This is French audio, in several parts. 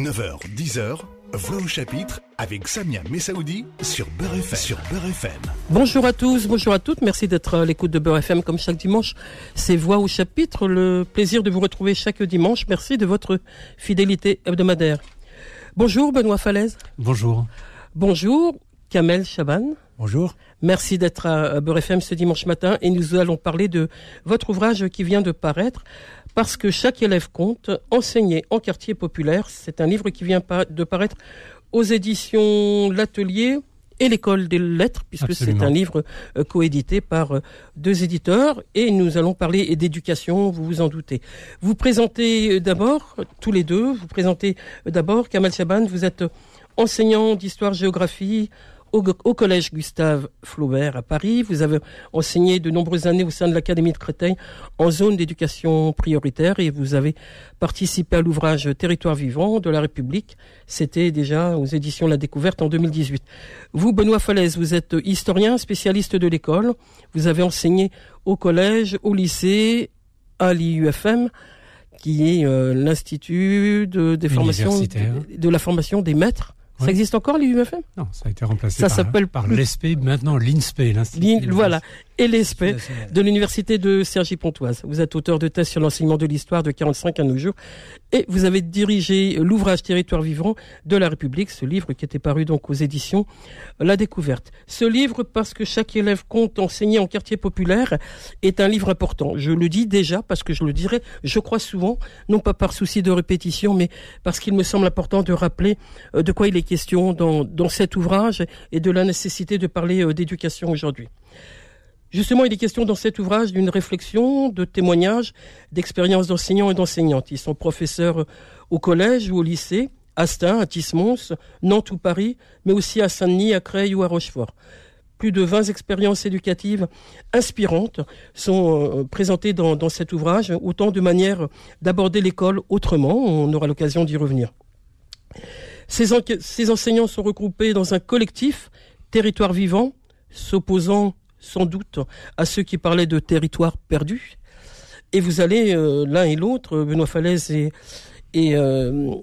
9h, 10h, Voix au chapitre avec Samia Messaoudi sur Beurre FM. Sur Beurre FM. Bonjour à tous, bonjour à toutes. Merci d'être à l'écoute de Beurre FM comme chaque dimanche. C'est Voix au chapitre, le plaisir de vous retrouver chaque dimanche. Merci de votre fidélité hebdomadaire. Bonjour Benoît Falaise. Bonjour. Bonjour Kamel Chaban. Bonjour. Merci d'être à Beurre FM ce dimanche matin et nous allons parler de votre ouvrage qui vient de paraître parce que chaque élève compte, enseigné en quartier populaire. C'est un livre qui vient de paraître aux éditions L'Atelier et l'École des Lettres, puisque c'est un livre euh, coédité par euh, deux éditeurs. Et nous allons parler d'éducation, vous vous en doutez. Vous présentez euh, d'abord, tous les deux, vous présentez d'abord Kamal Chaban, vous êtes enseignant d'histoire-géographie au, collège Gustave Flaubert à Paris. Vous avez enseigné de nombreuses années au sein de l'Académie de Créteil en zone d'éducation prioritaire et vous avez participé à l'ouvrage Territoire vivant de la République. C'était déjà aux éditions La Découverte en 2018. Vous, Benoît Falaise, vous êtes historien, spécialiste de l'école. Vous avez enseigné au collège, au lycée, à l'IUFM qui est euh, l'institut de, des formations de la formation des maîtres ça existe encore l'IUFM Non, ça a été remplacé ça par, par l'ESP, maintenant l'INSPE. Voilà, et l'ESP de l'Université de Cergy-Pontoise. Vous êtes auteur de thèse sur l'enseignement de l'histoire de 45 à nos jours et vous avez dirigé l'ouvrage Territoire vivant de la République, ce livre qui était paru donc aux éditions La Découverte. Ce livre, parce que chaque élève compte enseigner en quartier populaire, est un livre important. Je le dis déjà parce que je le dirai, je crois souvent, non pas par souci de répétition, mais parce qu'il me semble important de rappeler euh, de quoi il est question dans, dans cet ouvrage et de la nécessité de parler euh, d'éducation aujourd'hui. Justement, il est question dans cet ouvrage d'une réflexion, de témoignages, d'expériences d'enseignants et d'enseignantes. Ils sont professeurs au collège ou au lycée, à Stein, à Tismons, Nantes ou Paris, mais aussi à Saint-Denis, à Creil ou à Rochefort. Plus de 20 expériences éducatives inspirantes sont euh, présentées dans, dans cet ouvrage, autant de manières d'aborder l'école autrement. On aura l'occasion d'y revenir. Ces, ces enseignants sont regroupés dans un collectif, Territoire vivant, s'opposant sans doute à ceux qui parlaient de territoire perdu. Et vous allez euh, l'un et l'autre, Benoît Falaise et, et euh,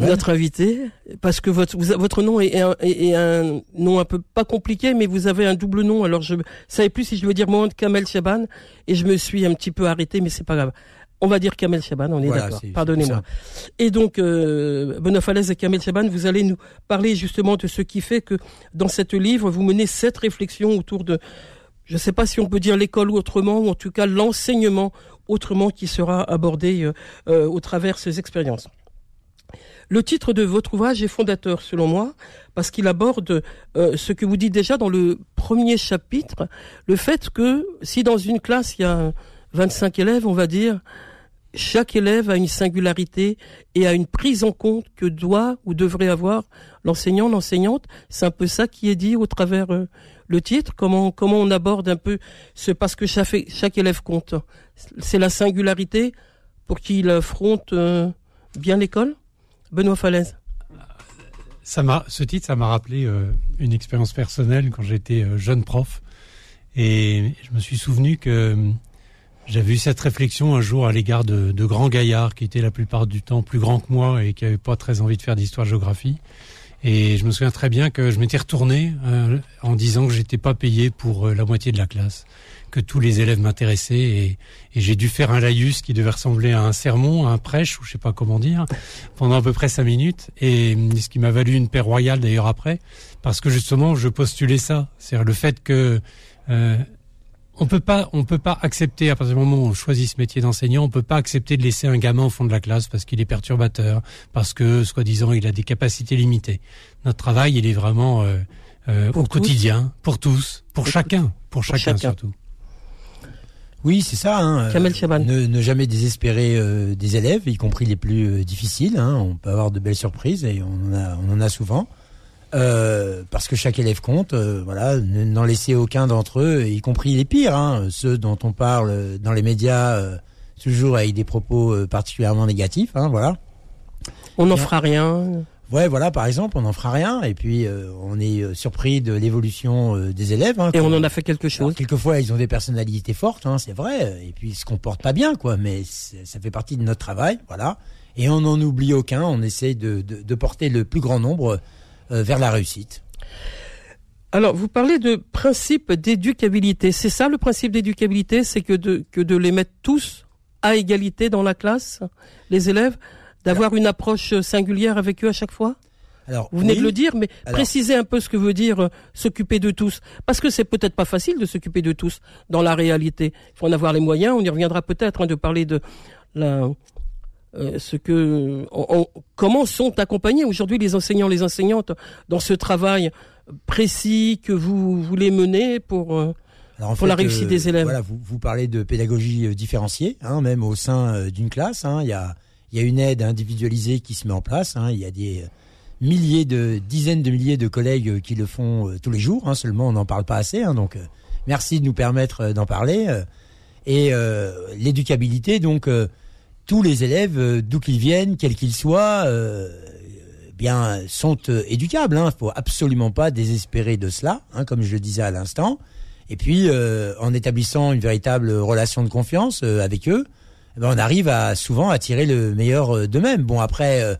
notre invité, parce que votre, votre nom est un, est un, nom un peu pas compliqué, mais vous avez un double nom. Alors je savais plus si je veux dire Mohamed Kamel Chaban, et je me suis un petit peu arrêté, mais c'est pas grave. On va dire Kamel Chaban, on est d'accord. Pardonnez-moi. Et donc, euh, et Kamel Chaban, vous allez nous parler justement de ce qui fait que dans cette livre, vous menez cette réflexion autour de, je ne sais pas si on peut dire l'école ou autrement, ou en tout cas l'enseignement autrement qui sera abordé euh, euh, au travers ces expériences. Le titre de votre ouvrage est fondateur, selon moi, parce qu'il aborde euh, ce que vous dites déjà dans le premier chapitre, le fait que si dans une classe il y a 25 élèves, on va dire, chaque élève a une singularité et a une prise en compte que doit ou devrait avoir l'enseignant, l'enseignante. C'est un peu ça qui est dit au travers euh, le titre. Comment comment on aborde un peu ce parce que chaque, élève compte. C'est la singularité pour qu'il affronte euh, bien l'école. Benoît Falaise. Ça m'a ce titre, ça m'a rappelé euh, une expérience personnelle quand j'étais jeune prof et je me suis souvenu que j'avais eu cette réflexion un jour à l'égard de, de, grands gaillards qui étaient la plupart du temps plus grands que moi et qui n'avaient pas très envie de faire d'histoire-géographie. Et je me souviens très bien que je m'étais retourné euh, en disant que j'étais pas payé pour euh, la moitié de la classe, que tous les élèves m'intéressaient et, et j'ai dû faire un laïus qui devait ressembler à un sermon, à un prêche ou je sais pas comment dire, pendant à peu près cinq minutes et ce qui m'a valu une paix royale d'ailleurs après, parce que justement je postulais ça, c'est-à-dire le fait que euh, on peut pas, on peut pas accepter à partir du moment où on choisit ce métier d'enseignant, on peut pas accepter de laisser un gamin au fond de la classe parce qu'il est perturbateur, parce que soi-disant il a des capacités limitées. Notre travail, il est vraiment euh, euh, au quotidien, pour tous, pour, chacun, pour, chacun, surtout. Oui, c'est ça. Hein, euh, ne, ne, jamais désespérer des élèves, y compris les plus difficiles. Hein, on peut avoir de belles surprises et on en a, on en a souvent. Euh, parce que chaque élève compte, euh, voilà, n'en laisser aucun d'entre eux, y compris les pires, hein, ceux dont on parle dans les médias, euh, toujours avec des propos particulièrement négatifs, hein, voilà. On n'en fera rien. Ouais, voilà, par exemple, on n'en fera rien, et puis euh, on est surpris de l'évolution euh, des élèves. hein, Et on en a fait quelque Alors, chose. quelquefois, ils ont des personnalités fortes, hein, c'est vrai, et puis ils se comportent pas bien, quoi. Mais ça fait partie de notre travail, voilà. Et on n'en oublie aucun. On essaie de, de, de porter le plus grand nombre vers la réussite. Alors, vous parlez de principe d'éducabilité. C'est ça le principe d'éducabilité, c'est que de, que de les mettre tous à égalité dans la classe, les élèves, d'avoir une approche singulière avec eux à chaque fois? Alors, Vous venez oui, de le dire, mais Alors- précisez un peu ce que veut dire euh, s'occuper de tous. Parce que c'est peut-être pas facile de s'occuper de tous dans la réalité. Il faut en avoir les moyens. On y reviendra peut-être hein, de parler de la, euh, ce que, on- on- comment sont accompagnés aujourd'hui les enseignants, les enseignantes dans ce travail précis que vous voulez mener pour. euh, Alors, en pour la réussite des élèves. Voilà, vous, vous parlez de pédagogie euh, différenciée, hein, même au sein euh, d'une classe. hein. Il y, a, il y a une aide individualisée qui se met en place. hein. Il y a des euh, milliers de dizaines de milliers de collègues euh, qui le font euh, tous les jours. Seulement, on n'en parle pas assez. donc, euh, merci de nous permettre euh, d'en parler. euh. et euh, l'éducabilité, donc, euh, tous les élèves, euh, d'où qu'ils viennent, quels qu'ils soient, euh, bien sont euh, éducables. Il ne faut absolument pas désespérer de cela, hein, comme je le disais à l'instant. Et puis, euh, en établissant une véritable relation de confiance euh, avec eux, eh ben, on arrive à souvent à tirer le meilleur euh, d'eux-mêmes. Bon, après,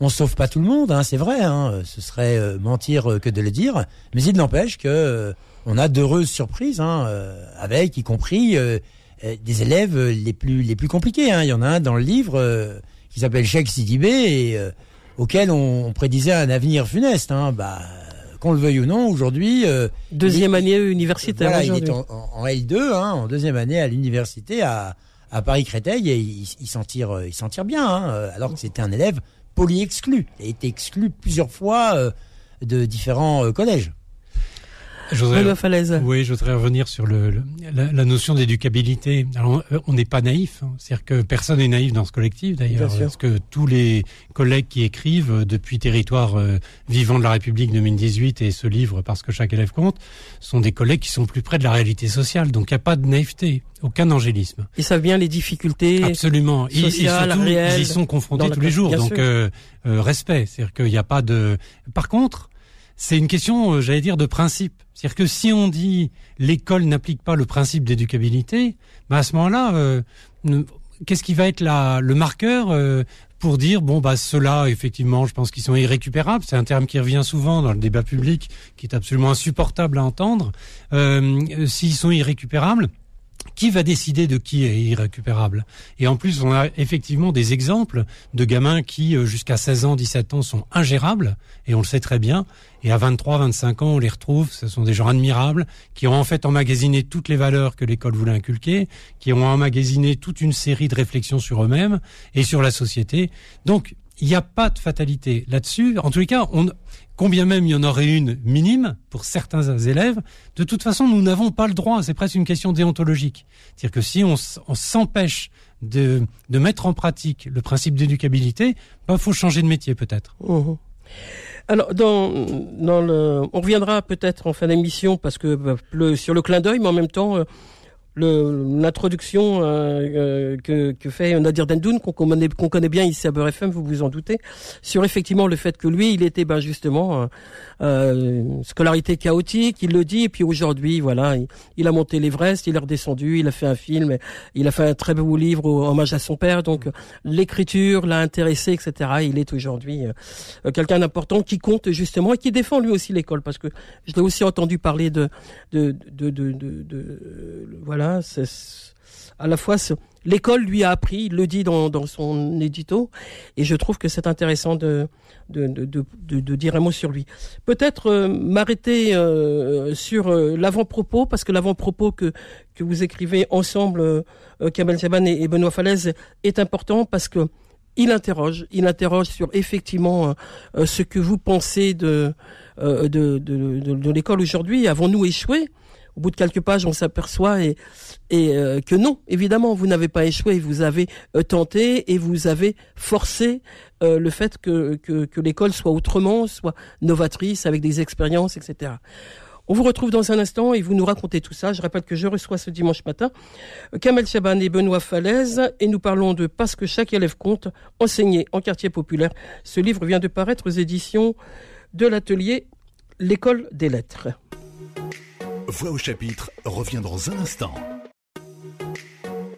on sauve pas tout le monde, hein, c'est vrai. Hein, ce serait mentir que de le dire. Mais il n'empêche que on a d'heureuses surprises, hein, avec y compris des élèves euh, les plus les plus compliqués. Hein. Il y en a un dans le livre euh, qui s'appelle Cheikh Sidibé et euh, auquel on, on prédisait un avenir funeste. Hein. Bah, qu'on le veuille ou non, aujourd'hui. euh, deuxième il- année universitaire voilà, il est en, en- en L2, hein, en deuxième année à l'université à, à Paris-Créteil et il, il s'en tire, euh, il s'en tire bien, hein, euh, alors que c'était un élève poly-exclu. Il a été exclu plusieurs fois euh, de différents euh, collèges. Falaise. Oui, je voudrais revenir sur le, le- la, la notion d'éducabilité. Alors, on n'est pas naïf, hein. c'est-à-dire que personne n'est naïf dans ce collectif d'ailleurs, parce que tous les collègues qui écrivent depuis Territoire euh, vivant de la République 2018 et ce livre parce que chaque élève compte, sont des collègues qui sont plus près de la réalité sociale. Donc, il n'y a pas de naïveté, aucun angélisme. Ils savent bien les difficultés. Absolument. Ils, sociales, surtout, réelles, ils y sont confrontés tous les jours. Donc, euh, euh, respect. C'est-à-dire qu'il n'y a pas de. Par contre, c'est une question, euh, j'allais dire, de principe. C'est-à-dire que si on dit l'école n'applique pas le principe d'éducabilité, bah à ce moment-là, euh, qu'est-ce qui va être la, le marqueur euh, pour dire bon bah ceux-là effectivement, je pense qu'ils sont irrécupérables. C'est un terme qui revient souvent dans le débat public, qui est absolument insupportable à entendre. Euh, S'ils sont irrécupérables. Qui va décider de qui est irrécupérable? Et en plus, on a effectivement des exemples de gamins qui, euh, jusqu'à 16 ans, 17 ans, sont ingérables, et on le sait très bien. Et à 23, 25 ans, on les retrouve. Ce sont des gens admirables qui ont en fait emmagasiné toutes les valeurs que l'école voulait inculquer, qui ont emmagasiné toute une série de réflexions sur eux-mêmes et sur la société. Donc, il n'y a pas de fatalité là-dessus. En tous les cas, on, combien même il y en aurait une minime pour certains élèves, de toute façon, nous n'avons pas le droit. C'est presque une question déontologique. C'est-à-dire que si on, s'empêche de, de mettre en pratique le principe d'éducabilité, bah, faut changer de métier peut-être. Mhm. Alors, dans, le, on reviendra peut-être en fin d'émission parce que bah, sur le clin d'œil, mais en même temps, euh, l'introduction euh, euh, que, que fait Nadir Dendoun, qu'on connaît, qu'on connaît bien ici à Beurre FM, vous vous en doutez, sur effectivement le fait que lui, il était ben, justement euh, euh, scolarité chaotique, il le dit, et puis aujourd'hui, voilà, il, a monté l'Everest, il est redescendu, il a fait un film, il a fait un très beau livre hommage à son père, donc l'écriture l'a intéressé, etc. Il est aujourd'hui euh, quelqu'un d'important qui compte justement et qui défend lui aussi l'école parce que je l'ai aussi entendu parler de de de de, de, euh, à la fois l'école lui a appris il le dit dans son édito et je trouve que c'est intéressant de de, de, de, dire un mot sur lui. Peut-être euh, m'arrêter euh, sur euh, l'avant-propos, parce que l'avant-propos que, que vous écrivez ensemble, Kamel Jaban et, Benoît Falaise, est important parce que il interroge, sur effectivement ce que vous pensez de l'école aujourd'hui. Avons-nous échoué? Au bout de quelques pages, on s'aperçoit et, euh, que non, évidemment, vous n'avez pas échoué, vous avez euh, tenté et vous avez forcé euh, le fait que, que, que l'école soit autrement, soit novatrice, avec des expériences, etc. On vous retrouve dans un instant et vous nous racontez tout ça. Je rappelle que je reçois ce dimanche matin Kamel Chaban et Benoît Falaise et nous parlons de Parce que chaque élève compte, enseigné en quartier populaire. Ce livre vient de paraître aux éditions de l'atelier L'école des lettres. Voix au chapitre revient dans un instant.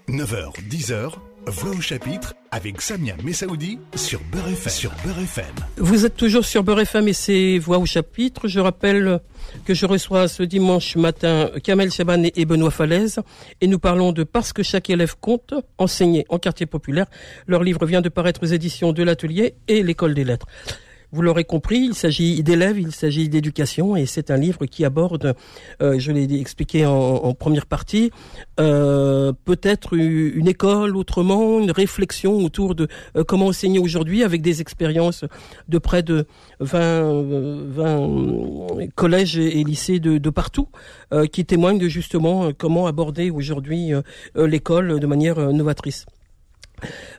9h, 10h, Voix au chapitre avec Samia Messaoudi sur Beurre FM. Sur Beurre FM. Vous êtes toujours sur Beurre FM et c'est Voix au chapitre. Je rappelle que je reçois ce dimanche matin Kamel Chaban et Benoît Falaise et nous parlons de Parce que chaque élève compte, enseigné en quartier populaire. Leur livre vient de paraître aux éditions de l'Atelier et l'École des Lettres. Vous l'aurez compris, il s'agit d'élèves, il s'agit d'éducation, et c'est un livre qui aborde, euh, je l'ai expliqué en, première partie, euh, peut-être une école autrement, une réflexion autour de euh, comment enseigner aujourd'hui avec des expériences de près de 20, 20 collèges et lycées de, de partout, qui témoignent de justement comment aborder aujourd'hui l'école de manière novatrice.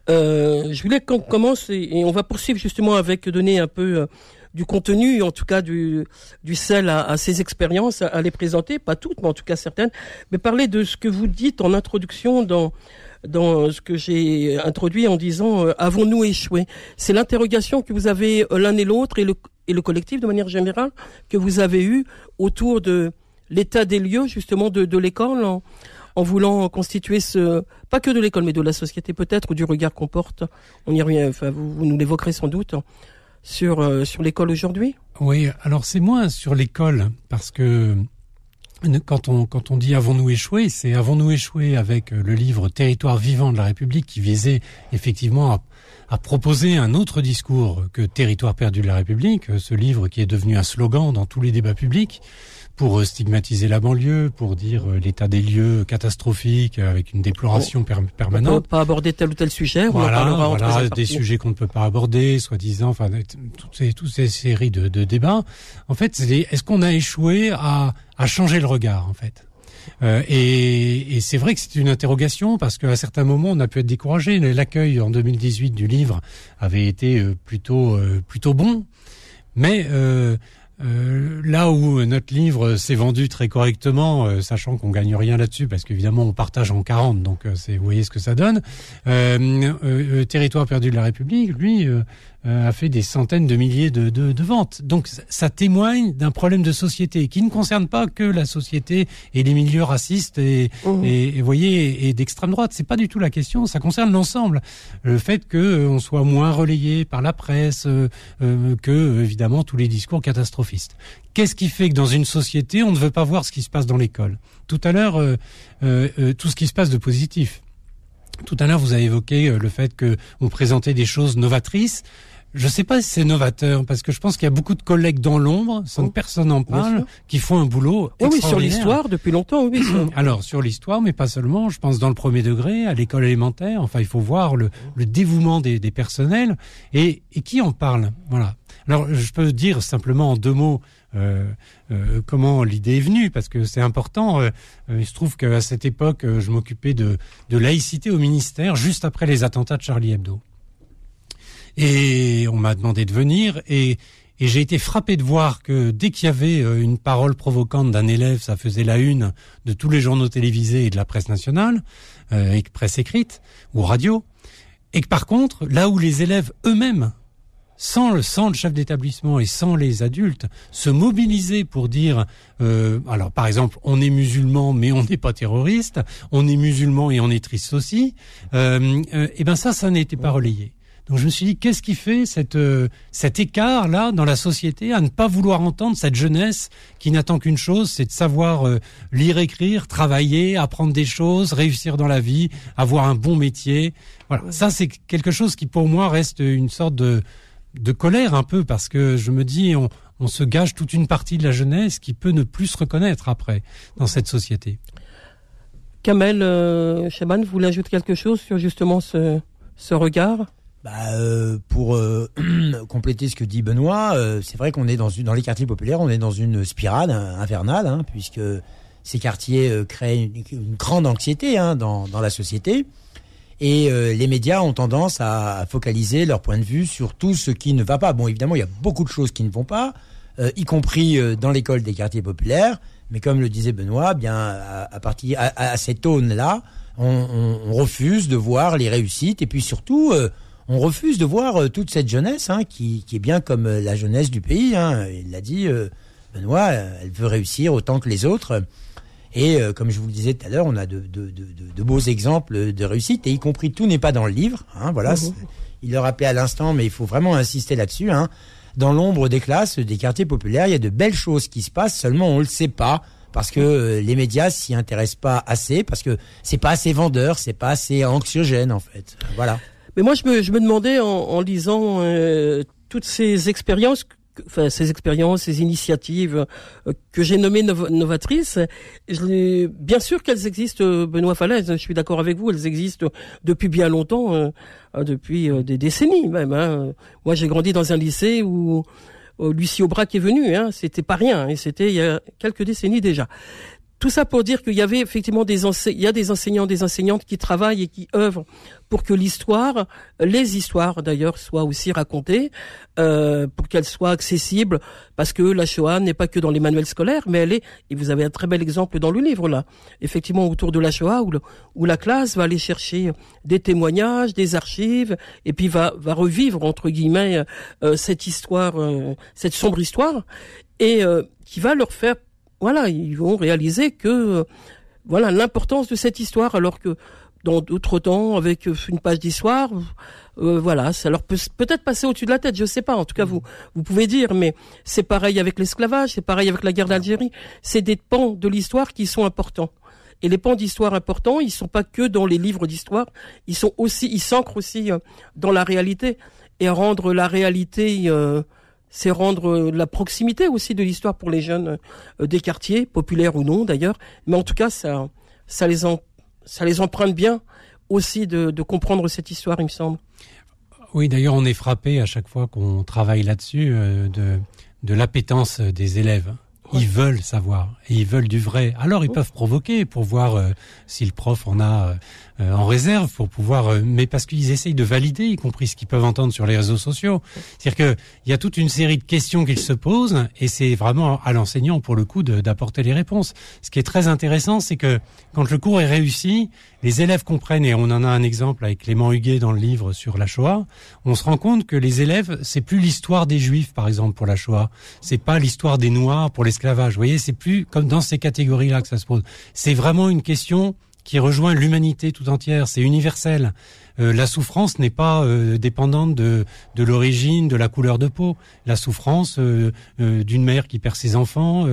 Euh, je voulais qu'on commence et, on va poursuivre justement avec donner un peu euh, du contenu, en tout cas du, sel à, ces expériences, à, les présenter, pas toutes, mais en tout cas certaines, mais parler de ce que vous dites en introduction dans ce que j'ai introduit en disant euh, avons-nous échoué? C'est l'interrogation que vous avez l'un et l'autre et le, collectif de manière générale que vous avez eu autour de l'état des lieux justement de, l'école voulant constituer ce, pas que de l'école, mais de la société peut-être, ou du regard qu'on porte. On y revient, enfin, vous, nous l'évoquerez sans doute sur, euh, sur l'école aujourd'hui. Oui, alors c'est moins sur l'école, parce que quand on, dit avons-nous échoué, c'est avons-nous échoué avec le livre Territoire vivant de la République qui visait effectivement à, à proposer un autre discours que Territoire perdu de la République, ce livre qui est devenu un slogan dans tous les débats publics pour stigmatiser la banlieue, pour dire euh, l'état des lieux catastrophique euh, avec une déploration permanente. On ne peut pas aborder tel ou tel sujet. Voilà, on voilà des sujets qu'on ne peut pas aborder, soi-disant, enfin toutes ces, toutes ces séries de, de débats. En fait, est-ce qu'on a échoué à, à changer le regard, en fait? Euh, et, et c'est vrai que c'est une interrogation parce qu'à certains moments on a pu être découragé. L'accueil en 2018 du livre avait été euh, plutôt plutôt bon, mais euh, euh, là où notre livre s'est vendu très correctement, euh, sachant qu'on gagne rien là-dessus, parce qu'évidemment on partage en 40, donc euh, c'est vous voyez ce que ça donne. Territoire perdu de la République, lui, euh, a fait des centaines de milliers de, de, de ventes. Donc ça témoigne d'un problème de société qui ne concerne pas que la société et les milieux racistes et, mmh. et, voyez et d'extrême droite. C'est pas du tout la question. Ça concerne l'ensemble. Le fait que euh, on soit moins relayé par la presse euh, que évidemment tous les discours catastrophistes. Qu'est-ce qui fait que dans une société on ne veut pas voir ce qui se passe dans l'école? Tout à l'heure, tout ce qui se passe de positif. Tout à l'heure, vous avez évoqué le fait que on présentait des choses novatrices. Je ne sais pas si c'est novateur, parce que je pense qu'il y a beaucoup de collègues dans l'ombre, sans que oh, personne n'en parle, qui font un boulot oui, oui, sur l'histoire, depuis longtemps, oui. Alors, sur l'histoire, mais pas seulement, je pense dans le premier degré, à l'école élémentaire, enfin, il faut voir le, le dévouement des, des personnels, et, et, qui en parle, voilà. Alors, je peux dire simplement en deux mots euh, euh, comment l'idée est venue, parce que c'est important. Euh, il se trouve qu'à cette époque, je m'occupais de, de laïcité au ministère, juste après les attentats de Charlie Hebdo. Et on m'a demandé de venir et, j'ai été frappé de voir que dès qu'il y avait euh, une parole provocante d'un élève, ça faisait la une de tous les journaux télévisés et de la presse nationale, euh, et presse écrite ou radio. Et que par contre, là où les élèves eux-mêmes, sans le, sans le chef d'établissement et sans les adultes, se mobilisaient pour dire, euh, alors par exemple, on est musulman mais on n'est pas terroriste, on est musulman et on est triste aussi, euh, et ben ça, ça n'était pas relayé. Donc je me suis dit, qu'est-ce qui fait cette, euh, cet écart-là dans la société à ne pas vouloir entendre cette jeunesse qui n'attend qu'une chose, c'est de savoir euh, lire, écrire, travailler, apprendre des choses, réussir dans la vie, avoir un bon métier. Voilà, ça c'est quelque chose qui pour moi reste une sorte de, de colère un peu, parce que je me dis, on, on se gage toute une partie de la jeunesse qui peut ne plus se reconnaître après dans cette société. Kamel euh, Chaban, vous voulez ajouter quelque chose sur justement ce, ce regard? Bah, euh, pour euh, compléter ce que dit Benoît, euh, c'est vrai qu'on est dans, les quartiers populaires, on est dans une spirale infernale, hein, puisque ces quartiers créent une, grande anxiété hein, dans, la société. Et les médias ont tendance à, focaliser leur point de vue sur tout ce qui ne va pas. Bon, évidemment, il y a beaucoup de choses qui ne vont pas. y compris dans l'école des quartiers populaires. Mais comme le disait Benoît, bien à, partir à, cette aune-là, on, refuse de voir les réussites et puis surtout on refuse de voir toute cette jeunesse hein, qui, est bien comme la jeunesse du pays. Hein. Il l'a dit, Benoît, elle veut réussir autant que les autres. Et euh, comme je vous le disais tout à l'heure, on a de, beaux exemples de réussite, et y compris tout n'est pas dans le livre. Hein, voilà, mhm. il le rappelait à l'instant, mais il faut vraiment insister là-dessus. Hein. Dans l'ombre des classes, des quartiers populaires, il y a de belles choses qui se passent, seulement on le sait pas parce que euh, les médias s'y intéressent pas assez, parce que c'est pas assez vendeur, c'est pas assez anxiogène en fait. Voilà. Mais moi, je me, je me demandais en, lisant euh, toutes ces expériences enfin, ces expériences, ces initiatives euh, que j'ai nommées novatrices, je bien sûr qu'elles existent, euh, Benoît Falaise, je suis d'accord avec vous, elles existent depuis bien longtemps, euh, depuis des décennies même. Hein. Moi, j'ai grandi dans un lycée où Lucie Aubrac est venu, hein, c'était pas rien, et c'était il y a quelques décennies déjà. Tout ça pour dire qu'il y avait effectivement des il y a des enseignants, des enseignantes qui travaillent et qui œuvrent pour que l'histoire, les histoires d'ailleurs, soient aussi racontées, euh, pour qu'elles soient accessibles, parce que la Shoah n'est pas que dans les manuels scolaires, mais elle est, et vous avez un très bel exemple dans le livre là, effectivement autour de la Shoah, où, où la classe va aller chercher des témoignages, des archives, et puis va, va revivre entre guillemets euh, cette histoire, euh, cette sombre histoire, et euh, qui va leur faire voilà, ils vont réaliser que euh, voilà l'importance de cette histoire, alors que dans d'autres temps, avec euh, une page d'histoire, euh, voilà, ça leur peut peut-être passer au-dessus de la tête, je sais pas. En tout cas, vous vous pouvez dire, mais c'est pareil avec l'esclavage, c'est pareil avec la guerre d'Algérie. C'est des pans de l'histoire qui sont importants. Et les pans d'histoire importants, ils sont pas que dans les livres d'histoire, ils sont aussi, ils s'ancrent aussi dans la réalité et rendre la réalité c'est rendre euh, la proximité aussi de l'histoire pour les jeunes euh, des quartiers, populaires ou non d'ailleurs. Mais en tout cas, ça, ça, les, ça les emprunte bien aussi de, de comprendre cette histoire, il me semble. Oui, d'ailleurs, on est frappé à chaque fois qu'on travaille là-dessus euh, de, de l'appétence des élèves. Ils veulent savoir et ils veulent du vrai. Alors ils peuvent provoquer pour voir si le prof en a euh, en réserve pour pouvoir, euh, mais parce qu'ils essayent de valider, y compris ce qu'ils peuvent entendre sur les réseaux sociaux. C'est-à-dire qu'il y a toute une série de questions qu'ils se posent, et c'est vraiment à l'enseignant pour le coup d'apporter les réponses. Ce qui est très intéressant, c'est que quand le cours est réussi, les élèves comprennent, et on en a un exemple avec Clément Huguet dans le livre sur la Shoah, on se rend compte que les élèves, c'est plus l'histoire des Juifs, par exemple, pour la Shoah. C'est pas l'histoire des Noirs pour l'esclavage. Vous voyez, c'est plus comme dans ces catégories-là que ça se pose. C'est vraiment une question qui rejoint l'humanité tout entière, c'est universel. Euh, la souffrance n'est pas euh, dépendante de, de l'origine, de la couleur de peau. La souffrance euh, d'une mère qui perd ses enfants,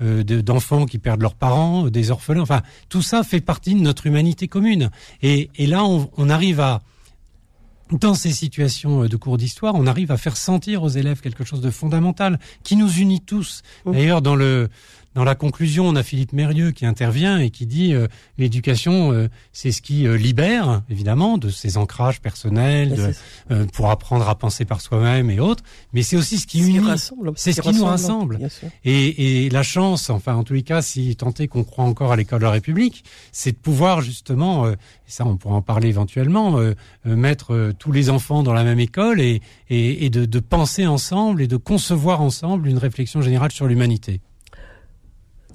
d'enfants qui perdent leurs parents, des orphelins, enfin, tout ça fait partie de notre humanité commune. Et, et là, on, on arrive à, dans ces situations de cours d'histoire, on arrive à faire sentir aux élèves quelque chose de fondamental qui nous unit tous. D'ailleurs, dans le dans la conclusion, on a Philippe Mérieux qui intervient et qui dit euh, l'éducation, euh, c'est ce qui euh, libère, évidemment, de ses ancrages personnels, pour apprendre à penser par soi-même et autres, mais c'est aussi ce qui unit, c'est ce qui nous rassemble. Et, et, la chance, enfin en tous les cas, si tant est qu'on croit encore à l'école de la République, c'est de pouvoir justement, et ça on pourra en parler éventuellement, mettre tous les enfants dans la même école et, et, et de, de penser ensemble et de concevoir ensemble une réflexion générale sur l'humanité.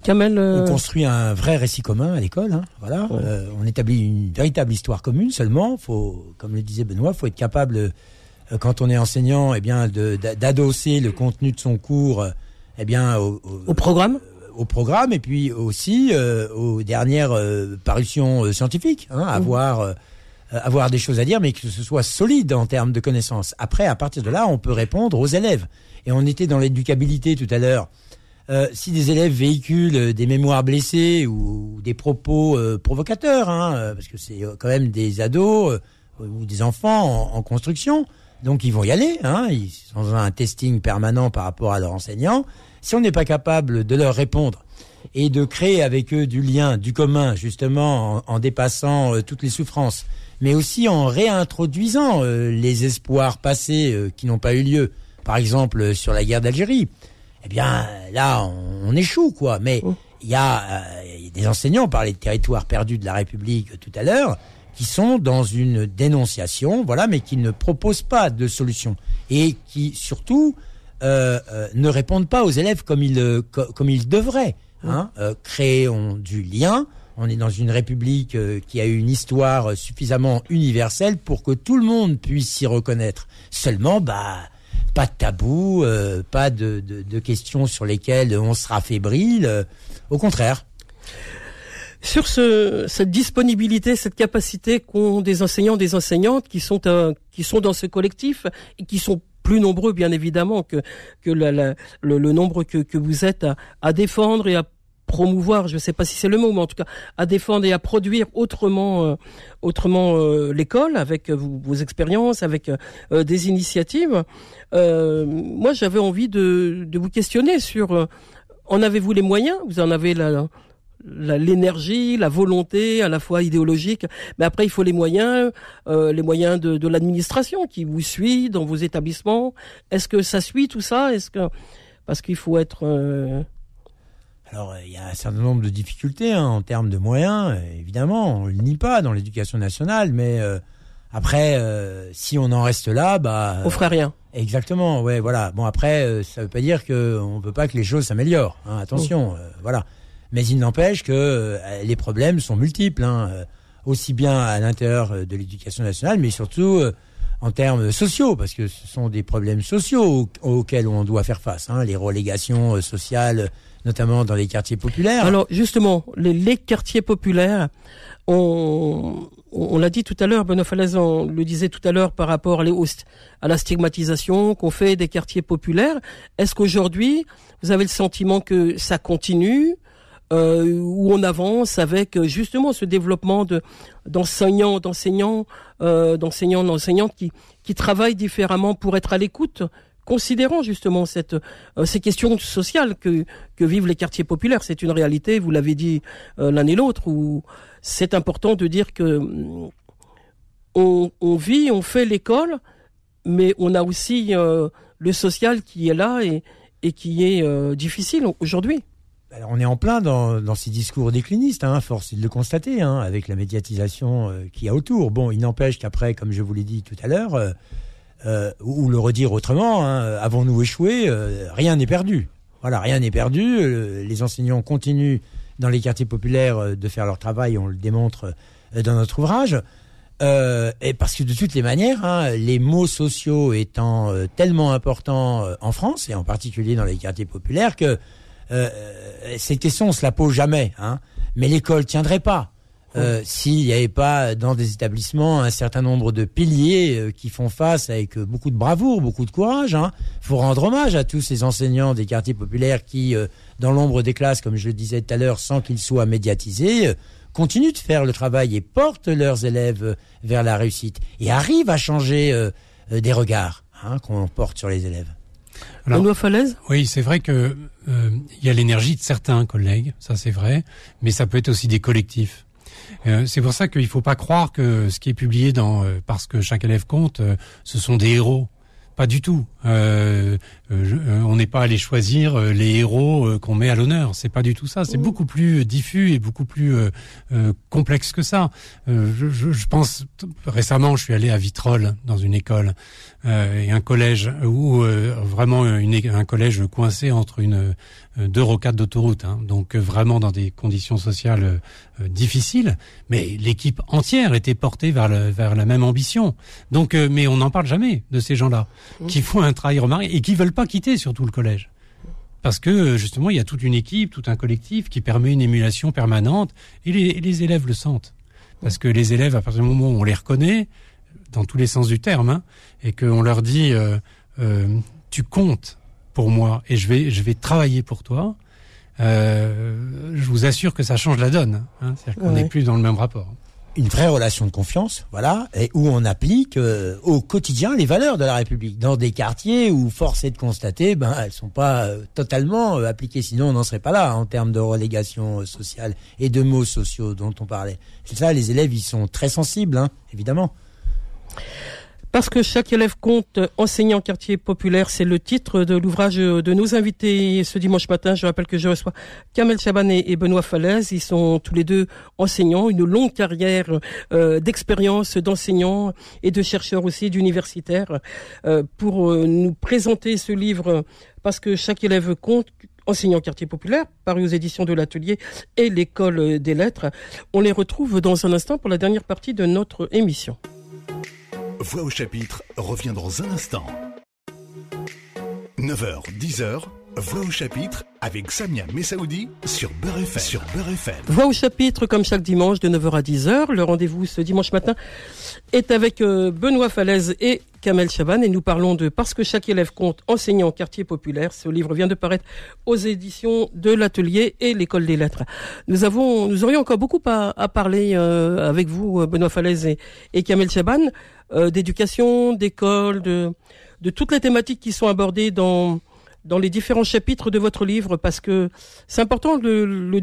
Euh, on construit un vrai récit commun à l'école. Hein, voilà. Euh, on établit une véritable histoire commune. Seulement, faut, comme le disait Benoît, faut être capable, euh, quand on est enseignant, eh bien, d'adosser le contenu de son cours, eh bien, au, programme. au programme et puis aussi aux dernières parutions scientifiques. Hein, avoir avoir des choses à dire, mais que ce soit solide en termes de connaissances. Après, à partir de là, on peut répondre aux élèves. Et on était dans l'éducabilité tout à l'heure. Euh, si des élèves véhiculent euh, des mémoires blessées ou, des propos euh, provocateurs, hein, parce que c'est quand même des ados ou des enfants en, construction, donc ils vont y aller, hein, ils sont un testing permanent par rapport à leurs enseignants. Si on n'est pas capable de leur répondre et de créer avec eux du lien, du commun, justement en, dépassant toutes les souffrances, mais aussi en réintroduisant les espoirs passés qui n'ont pas eu lieu, par exemple sur la guerre d'Algérie eh bien là on, échoue quoi. Mais oh. il y, a, euh, des enseignants, on parlait de territoires perdus de la République tout à l'heure, qui sont dans une dénonciation, voilà, mais qui ne proposent pas de solution et qui surtout ne répondent pas aux élèves comme ils, comme ils devraient. Hein. créons du lien. On est dans une république qui a une histoire suffisamment universelle pour que tout le monde puisse s'y reconnaître. Seulement, bah, pas de tabou, euh, pas de, questions sur lesquelles on sera fébrile. Euh, au contraire. Sur cette disponibilité, cette capacité qu'ont des enseignants, des enseignantes qui sont qui sont dans ce collectif et qui sont plus nombreux bien évidemment que que le, nombre que, vous êtes à défendre et à promouvoir, je ne sais pas si c'est le mot, mais en tout cas à défendre et à produire autrement, euh, autrement euh, l'école avec vos, expériences, avec euh, des initiatives. moi, j'avais envie de, de, vous questionner sur en avez-vous les moyens? Vous en avez la, l'énergie, la, volonté à la fois idéologique, mais après il faut les moyens, les moyens de, de l'administration qui vous suit dans vos établissements. Est-ce que ça suit tout ça? Est-ce que parce qu'il faut être alors, euh, il y a un certain nombre de difficultés hein, en termes de moyens, euh, évidemment, on ne le nie pas dans l'éducation nationale, mais euh, après, si on en reste là, bah... On fera rien. Exactement, ouais, voilà. Bon, après, ça ne veut pas dire qu'on ne veut pas que les choses s'améliorent, hein, attention, oh. voilà. Mais il n'empêche que les problèmes sont multiples, hein, aussi bien à l'intérieur de l'éducation nationale, mais surtout en termes sociaux, parce que ce sont des problèmes sociaux auxquels on doit faire face, hein, les relégations sociales notamment dans les quartiers populaires. Alors justement, les, quartiers populaires, on, on l'a dit tout à l'heure, Benoît Falaise, le disait tout à l'heure par rapport à la stigmatisation qu'on fait des quartiers populaires. Est-ce qu'aujourd'hui, vous avez le sentiment que ça continue euh, où on avance avec justement ce développement de d'enseignants, d'enseignants, euh, d'enseignants, d'enseignantes qui qui travaillent différemment pour être à l'écoute considérant justement cette, euh, ces questions sociales que, que vivent les quartiers populaires. C'est une réalité, vous l'avez dit euh, l'un et l'autre, où c'est important de dire que mm, on, on vit, on fait l'école, mais on a aussi euh, le social qui est là et, et qui est difficile aujourd'hui. Alors on est en plein dans, dans ces discours déclinistes, hein, force est de le constater, hein, avec la médiatisation qu'il y a autour. Bon, il n'empêche qu'après, comme je vous l'ai dit tout à l'heure, euh, ou le redire autrement, hein, avons-nous échoué euh, Rien n'est perdu. Voilà, rien n'est perdu. Euh, les enseignants continuent dans les quartiers populaires de faire leur travail, on le démontre dans notre ouvrage. et parce que de toutes les manières, hein, les mots sociaux étant tellement importants en France, et en particulier dans les quartiers populaires, que ces questions, on se la pose jamais. Hein, mais l'école tiendrait pas. Euh, s'il n'y avait pas dans des établissements un certain nombre de piliers euh, qui font face avec euh, beaucoup de bravoure, beaucoup de courage. Il hein. faut rendre hommage à tous ces enseignants des quartiers populaires qui, dans l'ombre des classes, comme je le disais tout à l'heure, sans qu'ils soient médiatisés, continuent de faire le travail et portent leurs élèves vers la réussite et arrivent à changer des regards hein, qu'on porte sur les élèves. Alors, Falaise Oui, c'est vrai que il y a l'énergie de certains collègues, ça c'est vrai, mais ça peut être aussi des collectifs. Euh, c'est pour ça qu'il ne faut pas croire que ce qui est publié dans euh, parce que chaque élève compte, euh, ce sont des héros. Pas du tout. Euh, euh, on n'est pas allé choisir les héros qu'on met à l'honneur. C'est pas du tout ça. C'est beaucoup plus diffus et beaucoup plus complexe que ça. Je, je, je, pense récemment, je suis allé à Vitrolles dans une école et un collège où vraiment une, un collège coincé entre une deux rocades d'autoroute, hein, donc vraiment dans des conditions sociales difficiles. Mais l'équipe entière était portée vers, le, vers la même ambition. Donc, mais on n'en parle jamais de ces gens-là qui font un travail remarquable et qui veulent pas quitter surtout le collège. Parce que justement, il y a toute une équipe, tout un collectif qui permet une émulation permanente et les, élèves le sentent. Parce que les élèves, à partir du moment où on les reconnaît, dans tous les sens du terme, hein, et qu'on leur dit euh, euh, tu comptes pour moi et je vais je vais travailler pour toi, euh, je vous assure que ça change la donne. Hein, C'est-à-dire qu'on n'est plus dans le même rapport une vraie relation de confiance, voilà, et où on applique euh, au quotidien les valeurs de la République dans des quartiers où force est de constater, ben elles sont pas euh, totalement euh, appliquées, sinon on n'en serait pas là hein, en termes de relégation sociale et de mots sociaux dont on parlait. C'est ça, les élèves ils sont très sensibles, hein, évidemment. Parce que chaque élève compte, enseignant quartier populaire, c'est le titre de l'ouvrage de nos invités ce dimanche matin. Je rappelle que je reçois Kamel Chaban et Benoît Falaise. Ils sont tous les deux enseignants, une longue carrière euh, d'expérience d'enseignants et de chercheurs aussi, d'universitaires, euh, pour euh, nous présenter ce livre parce que chaque élève compte enseignant quartier populaire, paru aux éditions de l'atelier et l'école des lettres. On les retrouve dans un instant pour la dernière partie de notre émission. Voix au chapitre revient dans un instant. 9h, 10h, Voix au chapitre avec Samia Messaoudi sur Beurre FM. Sur. Voix au chapitre comme chaque dimanche de 9h à 10h. Le rendez-vous ce dimanche matin est avec euh, Benoît Falaise et Kamel Chaban et nous parlons de Parce que chaque élève compte, enseignant en quartier populaire. Ce livre vient de paraître aux éditions de l'Atelier et l'École des Lettres. Nous aurions encore beaucoup à, parler euh, avec vous, Benoît Falaise et Kamel Chaban, euh, d'éducation, d'école, de, de toutes les thématiques qui sont abordées dans dans les différents chapitres de votre livre parce que c'est important le, le,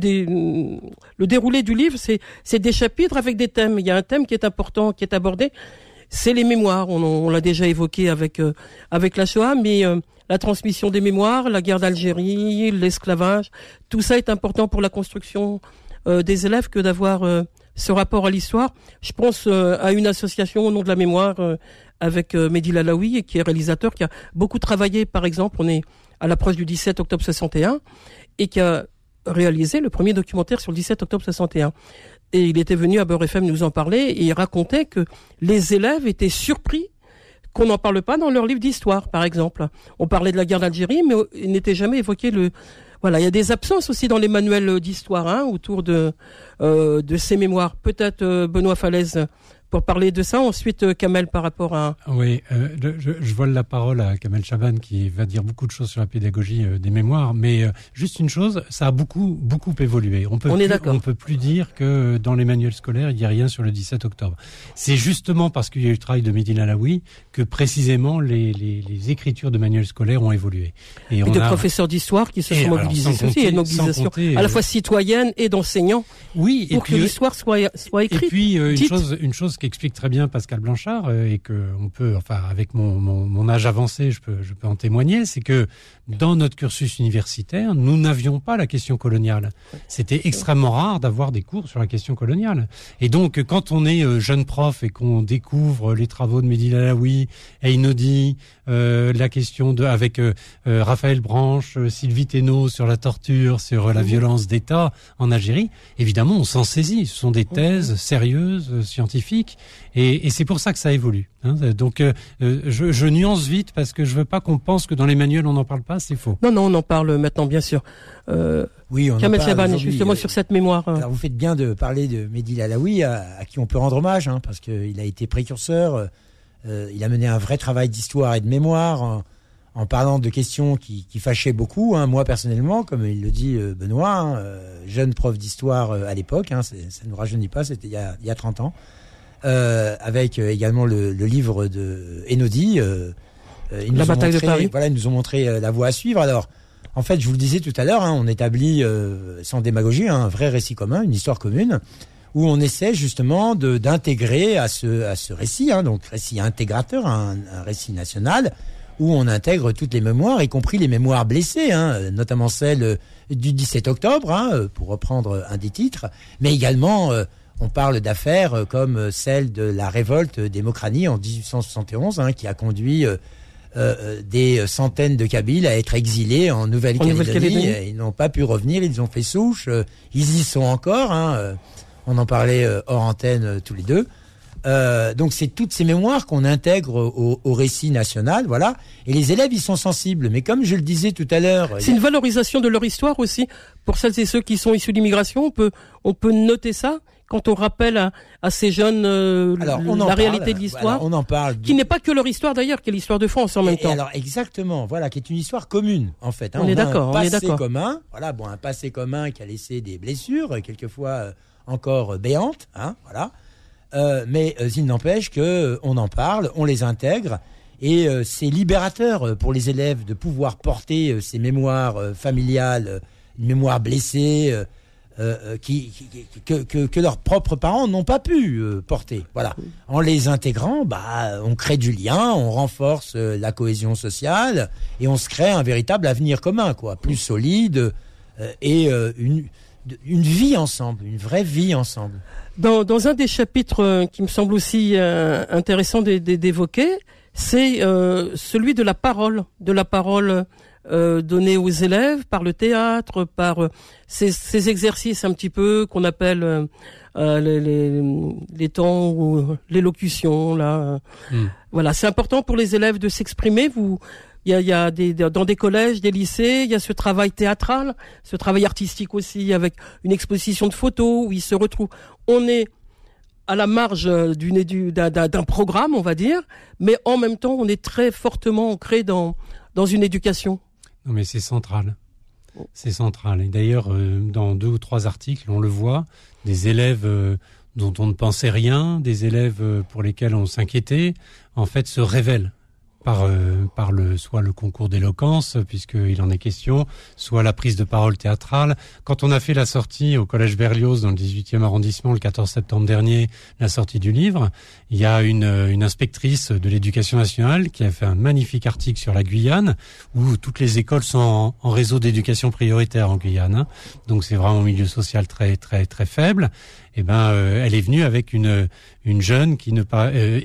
le déroulé du livre c'est c'est des chapitres avec des thèmes. Il y a un thème qui est important qui est abordé. C'est les mémoires. On, on l'a déjà évoqué avec euh, avec la Shoah mais euh, la transmission des mémoires la guerre d'Algérie l'esclavage tout ça est important pour la construction euh, des élèves que d'avoir ce rapport à l'histoire je pense à une association au nom de la mémoire avec Mehdi Lalaoui qui est réalisateur qui a beaucoup travaillé par exemple on est à l'approche du 17 octobre 61 et qui a réalisé le premier documentaire sur le 17 octobre 61. Et il était venu à Beurre FM nous en parler et il racontait que les élèves étaient surpris qu'on n'en parle pas dans leur livre d'histoire, par exemple. On parlait de la guerre d'Algérie, mais il n'était jamais évoqué le. Voilà, il y a des absences aussi dans les manuels d'histoire hein, autour de euh, de ces mémoires. Peut-être euh, Benoît Falaise pour parler de ça. Ensuite, euh, Kamel, par rapport à... Oui, euh, je, je, vole la parole à Kamel Chaban qui va dire beaucoup de choses sur la pédagogie euh, des mémoires, mais juste une chose, ça a beaucoup, beaucoup évolué. On peut on plus, est On peut plus dire que dans les manuels scolaires, il n'y a rien sur le 17 octobre. C'est justement parce qu'il y a eu le travail de Medina Laoui que précisément les, les, les, écritures de manuels scolaires ont évolué. Et, et de professeurs d'histoire qui se sont mobilisés aussi. a une mobilisation à la fois citoyenne et d'enseignants oui, pour et que l'histoire soit, soit écrite. Et puis, une chose, une chose qui explique très bien Pascal Blanchard euh, et que on peut, enfin, avec mon, mon, mon, âge avancé, je peux, je peux en témoigner, c'est que dans notre cursus universitaire, nous n'avions pas la question coloniale. C'était extrêmement rare d'avoir des cours sur la question coloniale. Et donc, quand on est euh, jeune prof et qu'on découvre les travaux de Mehdi Lalaoui, Einodi, euh, la question de avec euh, Raphaël Branche, Sylvie Thénault sur la torture, sur la violence d'État en Algérie, évidemment, on s'en saisit. Ce sont des thèses sérieuses, scientifiques, et, et c'est pour ça que ça évolue. Hein. Donc, je, je nuance vite parce que je veux pas qu'on pense que dans les manuels on n'en parle pas c'est faux. Non, non, on en parle maintenant, bien sûr. Euh, oui, on Kamel Chaban, justement, euh, sur cette mémoire. Alors, vous faites bien de parler de Mehdi Lalaoui, à, à qui on peut rendre hommage, hein, parce qu'il a été précurseur. Euh, il a mené un vrai travail d'histoire et de mémoire en, en, parlant de questions qui, qui fâchaient beaucoup. Hein, moi, personnellement, comme il le dit euh, Benoît, hein, euh, jeune prof d'histoire à l'époque, hein, ça ne nous rajeunit pas, c'était il, il, y a 30 ans. Avec également le, le, livre de Enodi, euh, la bataille de Paris. Voilà, ils nous ont montré euh, la voie à suivre. Alors, en fait, je vous le disais tout à l'heure, hein, on établit euh, sans démagogie un vrai récit commun, une histoire commune, où on essaie justement d'intégrer à ce, à ce récit, hein, donc récit intégrateur, un, un, récit national, où on intègre toutes les mémoires, y compris les mémoires blessées, hein, notamment celle du 17 octobre, pour reprendre un des titres, mais également on parle d'affaires comme celle de la révolte démocranie en 1871, hein, qui a conduit euh, euh, des centaines de Kabyles à être exilés en Nouvelle-Calédonie. ils n'ont pas pu revenir, ils ont fait souche. Euh, ils y sont encore. Hein, on en parlait hors antenne tous les deux. Euh, donc c'est toutes ces mémoires qu'on intègre au, au, récit national, voilà. Et les élèves, ils sont sensibles. Mais comme je le disais tout à l'heure, c'est une valorisation de leur histoire aussi pour celles et ceux qui sont issus d'immigration. On peut, on peut noter ça quand on rappelle à, ces jeunes euh, la réalité de l'histoire. on en parle. Qui n'est pas que leur histoire d'ailleurs, qui est l'histoire de France en même temps. alors exactement, voilà, qui est une histoire commune en fait. Hein. on, est d'accord, on est d'accord. commun, voilà, bon, un passé commun qui a laissé des blessures, quelquefois euh, encore béantes, hein, voilà. Euh, mais euh, il n'empêche que euh, on en parle, on les intègre. Et c'est libérateur pour les élèves de pouvoir porter ces mémoires familiales, une mémoire blessée, euh, qui, que, leurs propres parents n'ont pas pu euh, porter. Voilà. En les intégrant, bah, on crée du lien, on renforce euh, la cohésion sociale et on se crée un véritable avenir commun, quoi, plus solide et une, une vie ensemble, une vraie vie ensemble. Dans, dans un des chapitres qui me semble aussi intéressant d'évoquer, c'est celui de la parole, de la parole euh, donnés aux élèves par le théâtre, par euh, ces, ces, exercices un petit peu qu'on appelle euh, euh les, les, les, temps ou l'élocution là. Hmm. Voilà, c'est important pour les élèves de s'exprimer. Vous, il y a, y a des, dans des collèges, des lycées, il y a ce travail théâtral, ce travail artistique aussi, avec une exposition de photos où ils se retrouvent. On est à la marge d'une d'un programme, on va dire, mais en même temps, on est très fortement ancré dans dans une éducation. Non, mais c'est central. C'est central. Et d'ailleurs, euh, dans deux ou trois articles, on le voit, des élèves euh, dont on ne pensait rien, des élèves euh, pour lesquels on s'inquiétait, en fait, se révèlent par, euh, par le, soit le concours d'éloquence, puisqu'il en est question, soit la prise de parole théâtrale. Quand on a fait la sortie au Collège Berlioz dans le 18e arrondissement le 14 septembre dernier, la sortie du livre, il y a une, une inspectrice de l'éducation nationale qui a fait un magnifique article sur la Guyane, où toutes les écoles sont en, réseau d'éducation prioritaire en Guyane. Hein. Donc c'est vraiment un milieu social très très très faible. Et eh ben, euh, elle est venue avec une une jeune qui ne pas euh,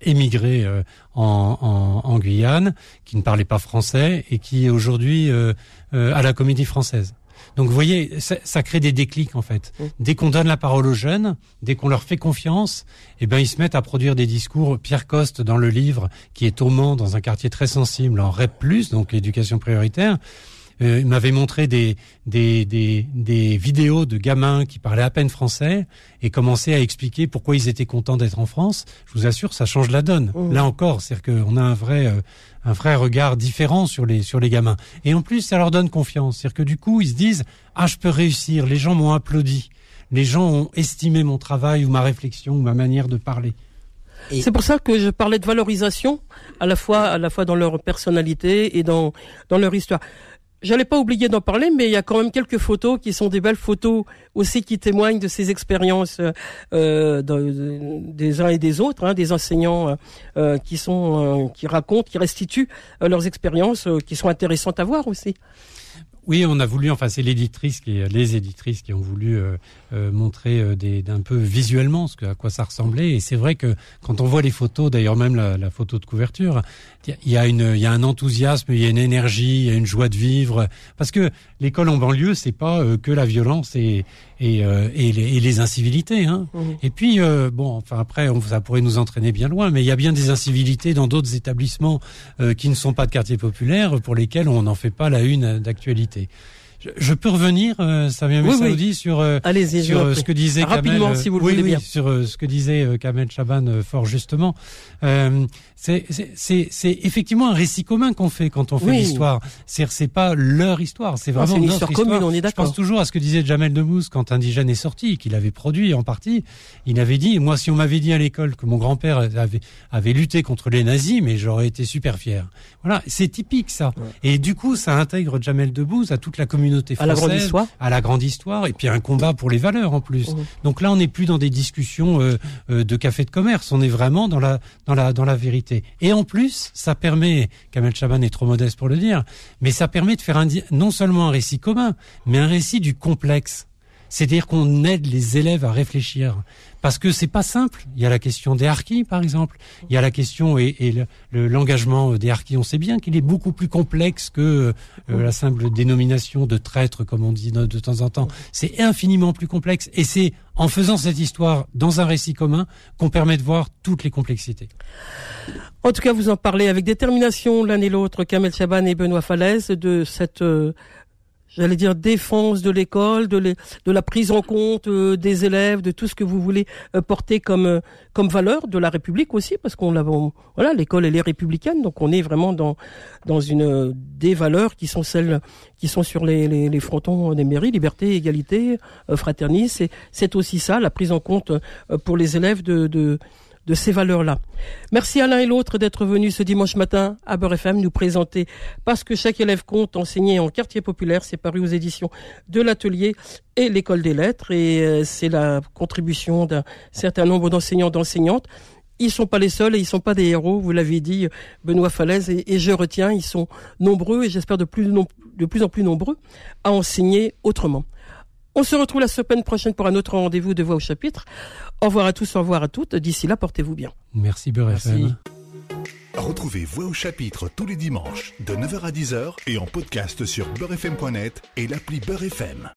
émigré euh, en, en, Guyane, qui ne parlait pas français et qui est aujourd'hui euh, euh, à la Comédie Française. Donc vous voyez, ça, ça, crée des déclics en fait. Mmh. Dès qu'on donne la parole aux jeunes, dès qu'on leur fait confiance, eh ben ils se mettent à produire des discours. Pierre Coste dans le livre, qui est au Mans, dans un quartier très sensible, en REP+, donc l'éducation prioritaire, euh, il m'avait montré des, des, des, des, vidéos de gamins qui parlaient à peine français et commençaient à expliquer pourquoi ils étaient contents d'être en France. Je vous assure, ça change la donne. Mmh. Là encore, c'est-à-dire qu'on a un vrai, euh, un vrai regard différent sur les, sur les gamins. Et en plus, ça leur donne confiance. C'est-à-dire que du coup, ils se disent, ah, je peux réussir. Les gens m'ont applaudi. Les gens ont estimé mon travail ou ma réflexion ou ma manière de parler. C'est pour ça que je parlais de valorisation à la fois à la fois dans leur personnalité et dans dans leur histoire. J'allais pas oublier d'en parler, mais il y a quand même quelques photos qui sont des belles photos aussi qui témoignent de ces expériences euh, des uns et des autres, hein, des enseignants euh, qui sont euh, qui racontent, qui restituent euh, leurs expériences, euh, qui sont intéressantes à voir aussi. Oui, on a voulu, enfin c'est l'éditrice qui, les éditrices qui ont voulu euh, euh, montrer euh, d'un peu visuellement ce que, à quoi ça ressemblait. Et c'est vrai que quand on voit les photos, d'ailleurs même la, la, photo de couverture, il y a une, il y a un enthousiasme, il y a une énergie, il y a une joie de vivre. Parce que l'école en banlieue, c'est pas euh, que la violence et et, euh, et, les, et, les, incivilités. Hein. Mmh. Et puis euh, bon, enfin après, on, ça pourrait nous entraîner bien loin, mais il y a bien des incivilités dans d'autres établissements qui ne sont pas de quartier populaire pour lesquels on n'en fait pas la une d'actualité. Je, peux revenir, euh, Samia oui, sur, euh, sur euh, ce que disait Rapidement, Kamel, si vous le voulez bien. sur euh, ce que disait Kamel Chaban fort justement. c'est effectivement un récit commun qu'on fait quand on fait l'histoire. C'est c'est pas leur histoire, c'est vraiment une histoire commune. On est d'accord. Je pense toujours à ce que disait Jamel Debbouze quand Indigène est sorti, qu'il avait produit en partie. Il avait dit, moi, si on m'avait dit à l'école que mon grand-père avait avait lutté contre les nazis, mais j'aurais été super fier. Voilà, c'est typique ça. Et du coup, ça intègre Jamel Debbouze à toute la communauté à la grande histoire, à la grande histoire, et puis un combat pour les valeurs en plus. Mmh. Donc là, on n'est plus dans des discussions euh, euh, de café de commerce, on est vraiment dans la dans la dans la vérité. Et en plus, ça permet, Kamel Chaban est trop modeste pour le dire, mais ça permet de faire un, non seulement un récit commun, mais un récit du complexe. C'est-à-dire qu'on aide les élèves à réfléchir parce que c'est pas simple. Il y a la question des harkis, par exemple. Il y a la question et, l'engagement des harkis. On sait bien qu'il est beaucoup plus complexe que euh, la simple dénomination de traître, comme on dit de, temps en temps. C'est infiniment plus complexe. Et c'est en faisant cette histoire dans un récit commun qu'on permet de voir toutes les complexités. En tout cas, vous en parlez avec détermination l'un et l'autre, Kamel Chaban et Benoît Falaise, de cette euh, j'allais dire défense de l'école, de, la prise en compte euh, des élèves, de tout ce que vous voulez euh, porter comme euh, comme valeur de la République aussi, parce qu'on l'a voilà l'école elle est républicaine, donc on est vraiment dans dans une des valeurs qui sont celles qui sont sur les, les, les frontons des mairies, liberté, égalité, fraternisme. C'est c'est aussi ça la prise en compte pour les élèves de, de de ces valeurs-là. Merci à l'un et l'autre d'être venus ce dimanche matin à Beurre FM nous présenter Parce que chaque élève compte enseigné en quartier populaire. C'est paru aux éditions de l'atelier et l'école des lettres et euh, c'est la contribution d'un certain nombre d'enseignants, d'enseignantes ils sont pas les seuls et ils sont pas des héros, vous l'avez dit, Benoît Falaise, et, je retiens, ils sont nombreux et j'espère de plus, de plus en plus nombreux à enseigner autrement. On se retrouve la semaine prochaine pour un autre rendez-vous de Voix au chapitre. Au revoir à tous, au revoir à toutes. D'ici là, portez-vous bien. Merci Beurre Retrouvez Voix au chapitre tous les dimanches de 9h à 10h et en podcast sur beurrefm.net et l'appli Beurre FM.